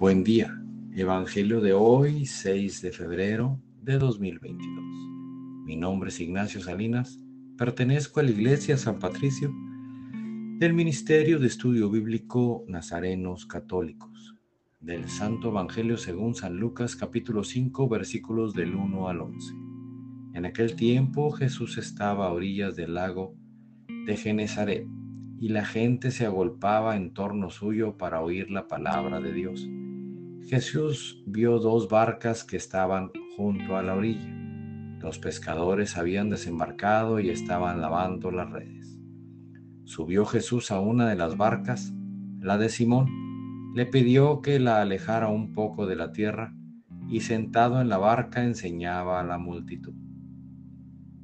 Buen día. Evangelio de hoy, 6 de febrero de 2022. Mi nombre es Ignacio Salinas. Pertenezco a la Iglesia San Patricio del Ministerio de Estudio Bíblico Nazarenos Católicos. Del Santo Evangelio según San Lucas capítulo 5 versículos del 1 al 11. En aquel tiempo Jesús estaba a orillas del lago de Genezaret y la gente se agolpaba en torno suyo para oír la palabra de Dios. Jesús vio dos barcas que estaban junto a la orilla. Los pescadores habían desembarcado y estaban lavando las redes. Subió Jesús a una de las barcas, la de Simón, le pidió que la alejara un poco de la tierra y sentado en la barca enseñaba a la multitud.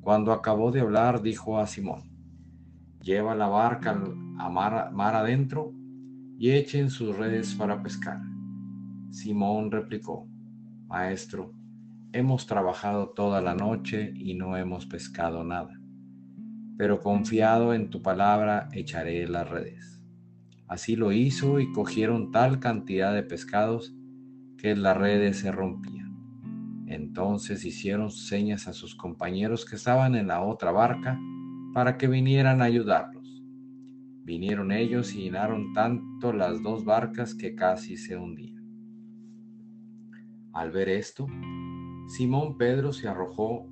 Cuando acabó de hablar, dijo a Simón, lleva la barca a mar, adentro y echen sus redes para pescar. Simón replicó, Maestro, hemos trabajado toda la noche y no hemos pescado nada, pero confiado en tu palabra echaré las redes. Así lo hizo y cogieron tal cantidad de pescados que las redes se rompían. Entonces hicieron señas a sus compañeros que estaban en la otra barca, para que vinieran a ayudarlos. Vinieron ellos y llenaron tanto las dos barcas que casi se hundían. Al ver esto, Simón Pedro se arrojó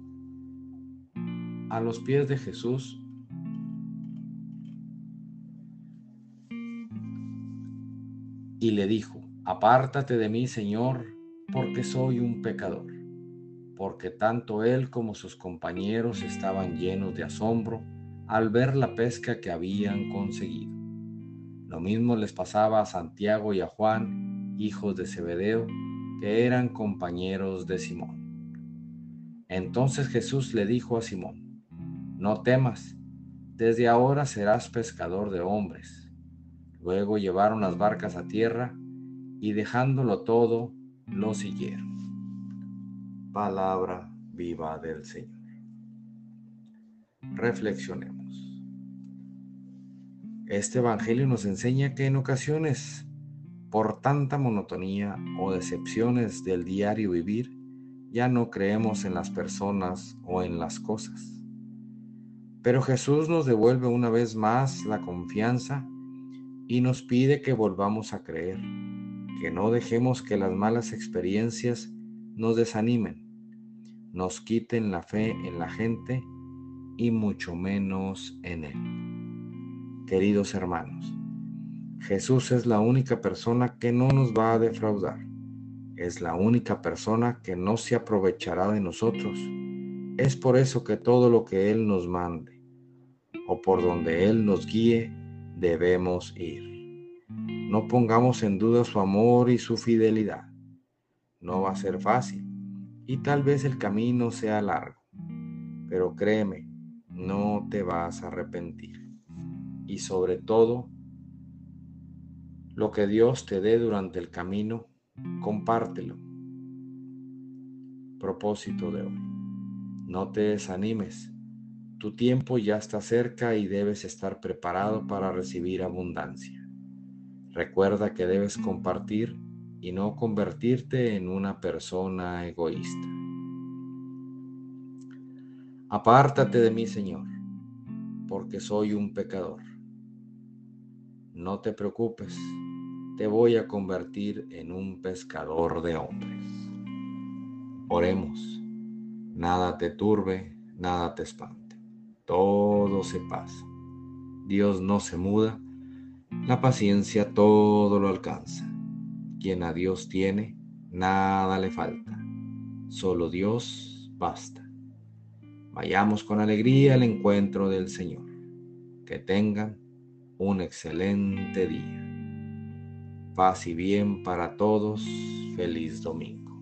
a los pies de Jesús y le dijo, Apártate de mí, Señor, porque soy un pecador, porque tanto él como sus compañeros estaban llenos de asombro al ver la pesca que habían conseguido. Lo mismo les pasaba a Santiago y a Juan, hijos de Zebedeo, eran compañeros de Simón. Entonces Jesús le dijo a Simón, no temas, desde ahora serás pescador de hombres. Luego llevaron las barcas a tierra y dejándolo todo, lo siguieron. Palabra viva del Señor. Reflexionemos. Este Evangelio nos enseña que en ocasiones, por tanta monotonía o decepciones del diario vivir, ya no creemos en las personas o en las cosas. Pero Jesús nos devuelve una vez más la confianza y nos pide que volvamos a creer, que no dejemos que las malas experiencias nos desanimen, nos quiten la fe en la gente y mucho menos en Él. Queridos hermanos, Jesús es la única persona que no nos va a defraudar. Es la única persona que no se aprovechará de nosotros. Es por eso que todo lo que Él nos mande o por donde Él nos guíe, debemos ir. No pongamos en duda su amor y su fidelidad. No va a ser fácil y tal vez el camino sea largo, pero créeme, no te vas a arrepentir. Y sobre todo, lo que Dios te dé durante el camino, compártelo. Propósito de hoy. No te desanimes. Tu tiempo ya está cerca y debes estar preparado para recibir abundancia. Recuerda que debes compartir y no convertirte en una persona egoísta. Apártate de mí, Señor, porque soy un pecador. No te preocupes, te voy a convertir en un pescador de hombres. Oremos, nada te turbe, nada te espante, todo se pasa. Dios no se muda, la paciencia todo lo alcanza. Quien a Dios tiene, nada le falta, solo Dios basta. Vayamos con alegría al encuentro del Señor. Que tengan un excelente día. Paz y bien para todos. Feliz domingo.